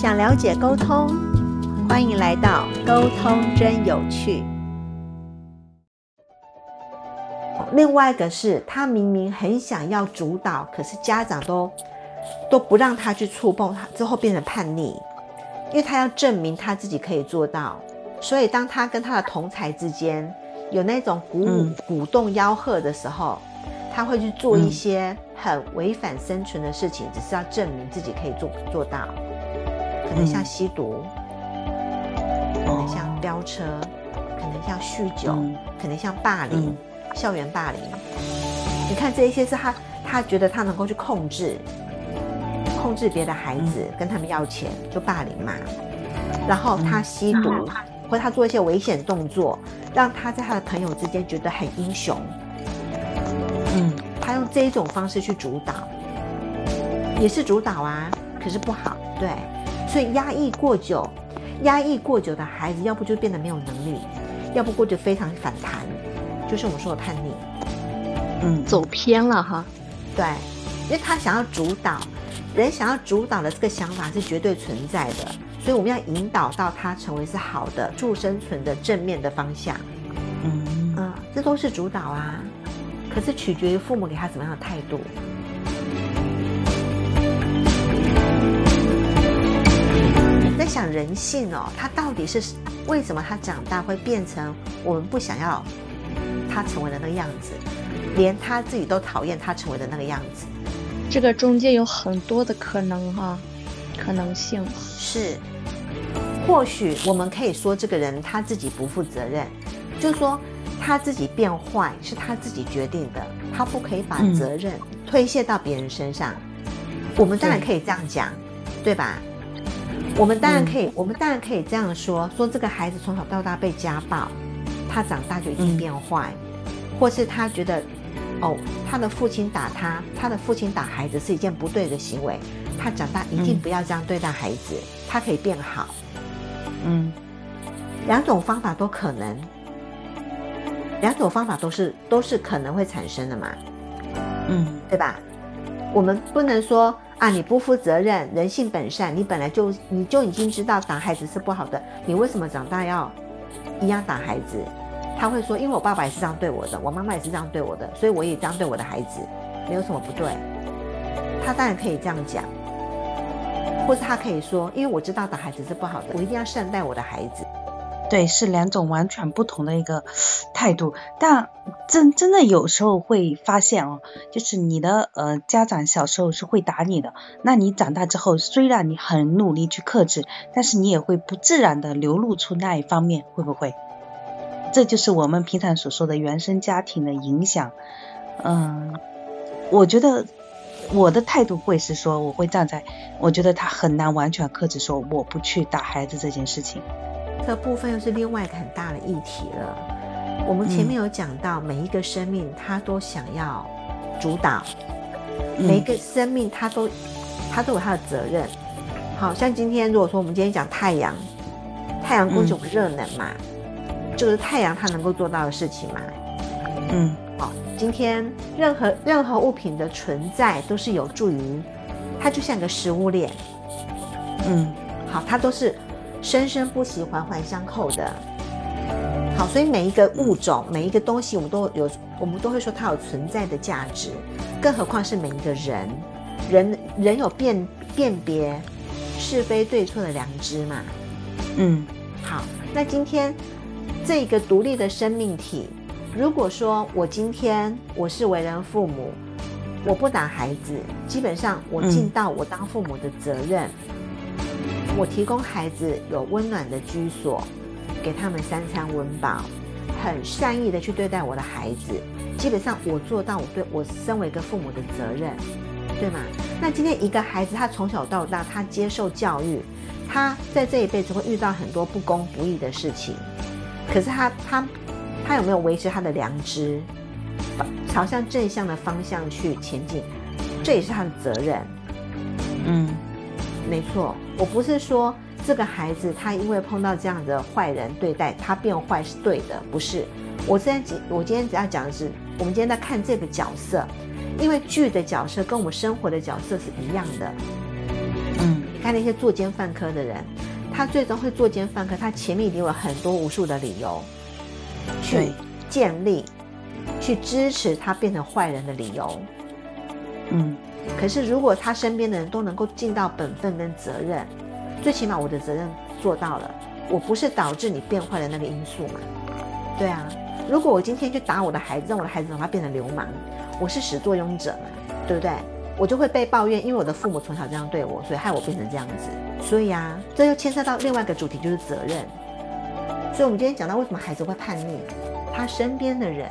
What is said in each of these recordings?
想了解沟通，欢迎来到沟通真有趣。另外一个是他明明很想要主导，可是家长都都不让他去触碰，他之后变成叛逆，因为他要证明他自己可以做到。所以当他跟他的同才之间有那种鼓舞、鼓动、吆喝的时候，他会去做一些很违反生存的事情，只是要证明自己可以做做到。可能像吸毒，可能像飙车，可能像酗酒，可能像霸凌。校园霸凌，你看这一些是他，他觉得他能够去控制，控制别的孩子，跟他们要钱就霸凌嘛。然后他吸毒，或他做一些危险动作，让他在他的朋友之间觉得很英雄。嗯，他用这一种方式去主导，也是主导啊，可是不好，对。所以压抑过久，压抑过久的孩子，要不就变得没有能力，要不过就非常反弹。就是我们说的叛逆，嗯，走偏了哈，对，因为他想要主导，人想要主导的这个想法是绝对存在的，所以我们要引导到他成为是好的助生存的正面的方向，嗯嗯，这都是主导啊，可是取决于父母给他怎么样的态度。在想人性哦，他到底是为什么他长大会变成我们不想要？他成为的那个样子，连他自己都讨厌他成为的那个样子。这个中间有很多的可能哈，可能性是，或许我们可以说这个人他自己不负责任，就是说他自己变坏是他自己决定的，他不可以把责任推卸到别人身上。我们当然可以这样讲，对吧？我们当然可以，我们当然可以这样说：说这个孩子从小到大被家暴。他长大就已经变坏，或是他觉得，哦，他的父亲打他，他的父亲打孩子是一件不对的行为。他长大一定不要这样对待孩子，他可以变好。嗯，两种方法都可能，两种方法都是都是可能会产生的嘛。嗯，对吧？我们不能说啊，你不负责任，人性本善，你本来就你就已经知道打孩子是不好的，你为什么长大要？一样打孩子，他会说：“因为我爸爸也是这样对我的，我妈妈也是这样对我的，所以我也这样对我的孩子，没有什么不对。”他当然可以这样讲，或是他可以说：“因为我知道打孩子是不好的，我一定要善待我的孩子。”对，是两种完全不同的一个态度。但真真的有时候会发现哦，就是你的呃家长小时候是会打你的，那你长大之后虽然你很努力去克制，但是你也会不自然的流露出那一方面，会不会？这就是我们平常所说的原生家庭的影响。嗯，我觉得我的态度会是说，我会站在，我觉得他很难完全克制，说我不去打孩子这件事情。这部分又是另外一个很大的议题了。我们前面有讲到，每一个生命他都想要主导，每一个生命他都他都有他的责任。好像今天如果说我们今天讲太阳，太阳供给我们热能嘛，就是太阳它能够做到的事情嘛。嗯，好，今天任何任何物品的存在都是有助于它，就像个食物链。嗯，好，它都是。生生不息，环环相扣的。好，所以每一个物种，每一个东西，我们都有，我们都会说它有存在的价值。更何况是每一个人，人人有辨辨别是非对错的良知嘛？嗯，好。那今天这个独立的生命体，如果说我今天我是为人父母，我不打孩子，基本上我尽到我当父母的责任。我提供孩子有温暖的居所，给他们三餐温饱，很善意的去对待我的孩子。基本上我做到我对我身为一个父母的责任，对吗？那今天一个孩子他从小到大他接受教育，他在这一辈子会遇到很多不公不义的事情，可是他他他有没有维持他的良知，朝向正向的方向去前进？这也是他的责任。嗯。没错，我不是说这个孩子他因为碰到这样的坏人对待他变坏是对的，不是。我今天我今天只要讲的是，我们今天在看这个角色，因为剧的角色跟我们生活的角色是一样的。嗯，你看那些作奸犯科的人，他最终会作奸犯科，他前面一定有很多无数的理由，去建立、去支持他变成坏人的理由。嗯。可是如果他身边的人都能够尽到本分跟责任，最起码我的责任做到了，我不是导致你变坏的那个因素嘛？对啊。如果我今天去打我的孩子，让我的孩子让他变成流氓，我是始作俑者嘛，对不对？我就会被抱怨，因为我的父母从小这样对我，所以害我变成这样子。所以啊，这又牵涉到另外一个主题，就是责任。所以我们今天讲到为什么孩子会叛逆，他身边的人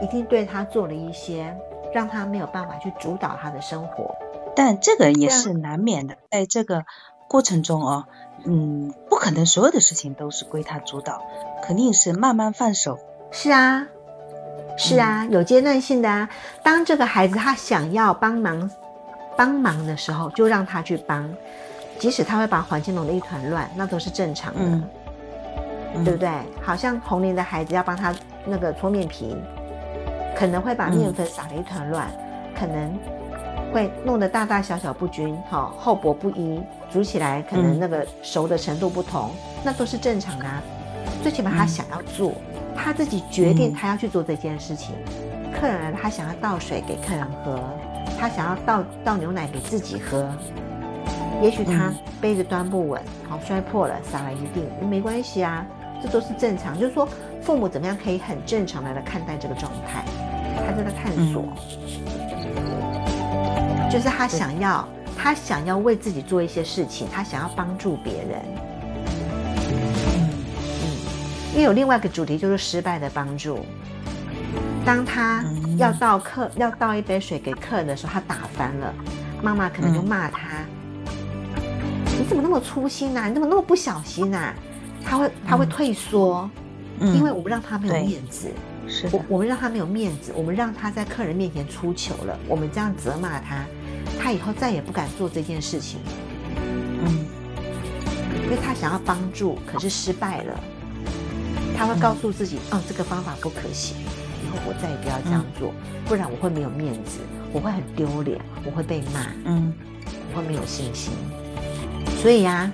一定对他做了一些让他没有办法去主导他的生活。但这个也是难免的，在这个过程中哦，嗯，不可能所有的事情都是归他主导，肯定是慢慢放手。是啊，是啊，有阶段性的啊。当这个孩子他想要帮忙帮忙的时候，就让他去帮，即使他会把环境弄得一团乱，那都是正常的，对不对？好像红龄的孩子要帮他那个搓面皮，可能会把面粉撒得一团乱，可能会弄得大大小小不均，哈，厚薄不一，煮起来可能那个熟的程度不同，那都是正常的。最起码他想要做。他自己决定他要去做这件事情。客人来，他想要倒水给客人喝，他想要倒倒牛奶给自己喝。也许他杯子端不稳，好摔破了，洒了一地，没关系啊，这都是正常。就是说，父母怎么样可以很正常的来看待这个状态？他在探索，就是他想要，他想要为自己做一些事情，他想要帮助别人。因为有另外一个主题，就是失败的帮助。当他要倒客要倒一杯水给客人的时候，他打翻了，妈妈可能就骂他：“你怎么那么粗心呐？你怎么那么不小心呐？”他会他会退缩，因为我们让他没有面子，是我我们让他没有面子，我们让他在客人面前出糗了，我们这样责骂他，他以后再也不敢做这件事情。嗯，因为他想要帮助，可是失败了。他会告诉自己：“哦，这个方法不可行，以后我再也不要这样做，不然我会没有面子，我会很丢脸，我会被骂，嗯，我会没有信心。所以呀，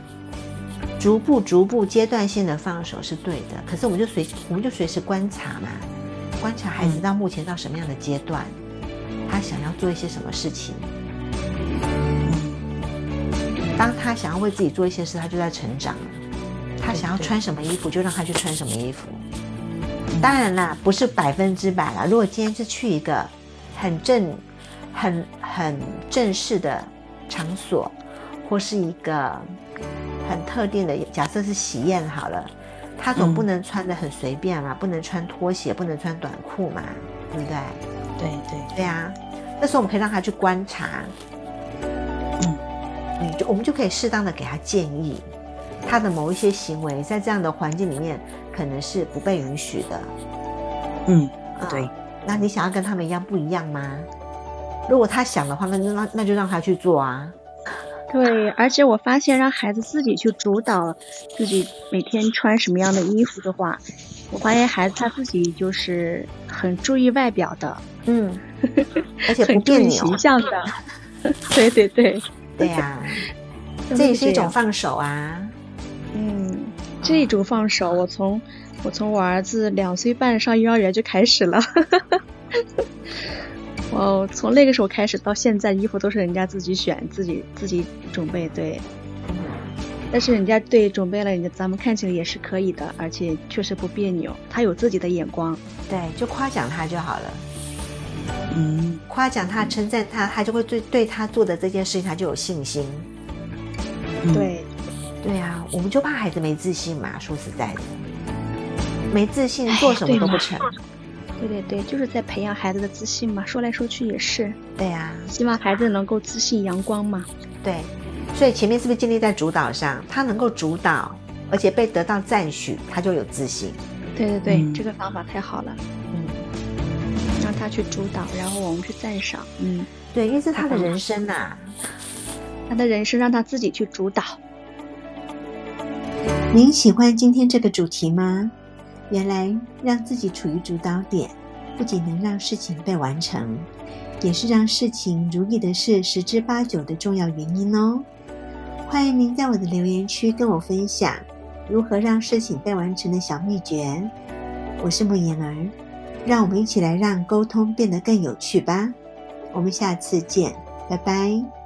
逐步、逐步、阶段性的放手是对的。可是我们就随我们就随时观察嘛，观察孩子到目前到什么样的阶段，他想要做一些什么事情。当他想要为自己做一些事，他就在成长。”他想要穿什么衣服，就让他去穿什么衣服。当然啦，不是百分之百啦。如果今天是去一个很正、很很正式的场所，或是一个很特定的，假设是喜宴好了，他总不能穿的很随便嘛，不能穿拖鞋，不能穿短裤嘛，对不对？对对对啊。那时候我们可以让他去观察，嗯，你，就我们就可以适当的给他建议。他的某一些行为，在这样的环境里面，可能是不被允许的。嗯，对。那你想要跟他们一样不一样吗？如果他想的话，那就那那就让他去做啊。对，而且我发现让孩子自己去主导自己每天穿什么样的衣服的话，我发现孩子他自己就是很注意外表的。嗯，而且很注意形象的。对对对，对呀，这也是一种放手啊。嗯这种放手，我从我从我儿子两岁半上幼儿园就开始了。哦，从那个时候开始到现在，衣服都是人家自己选、自己自己准备，对。但是人家对准备了，人家咱们看起来也是可以的，而且确实不别扭。他有自己的眼光，对，就夸奖他就好了。嗯，夸奖他、称赞他，他就会对对他做的这件事情，他就有信心。对。对啊，我们就怕孩子没自信嘛。说实在的，没自信做什么都不成。对对对，就是在培养孩子的自信嘛。说来说去也是。对呀，希望孩子能够自信阳光嘛。对，所以前面是不是建立在主导上？他能够主导，而且被得到赞许，他就有自信。对对对，这个方法太好了。嗯，让他去主导，然后我们去赞赏。嗯，对，因为是他的人生呐，他的人生让他自己去主导。您喜欢今天这个主题吗？原来让自己处于主导点，不仅能让事情被完成，也是让事情如意的事十之八九的重要原因哦。欢迎您在我的留言区跟我分享如何让事情被完成的小秘诀。我是木言儿，让我们一起来让沟通变得更有趣吧。我们下次见，拜拜。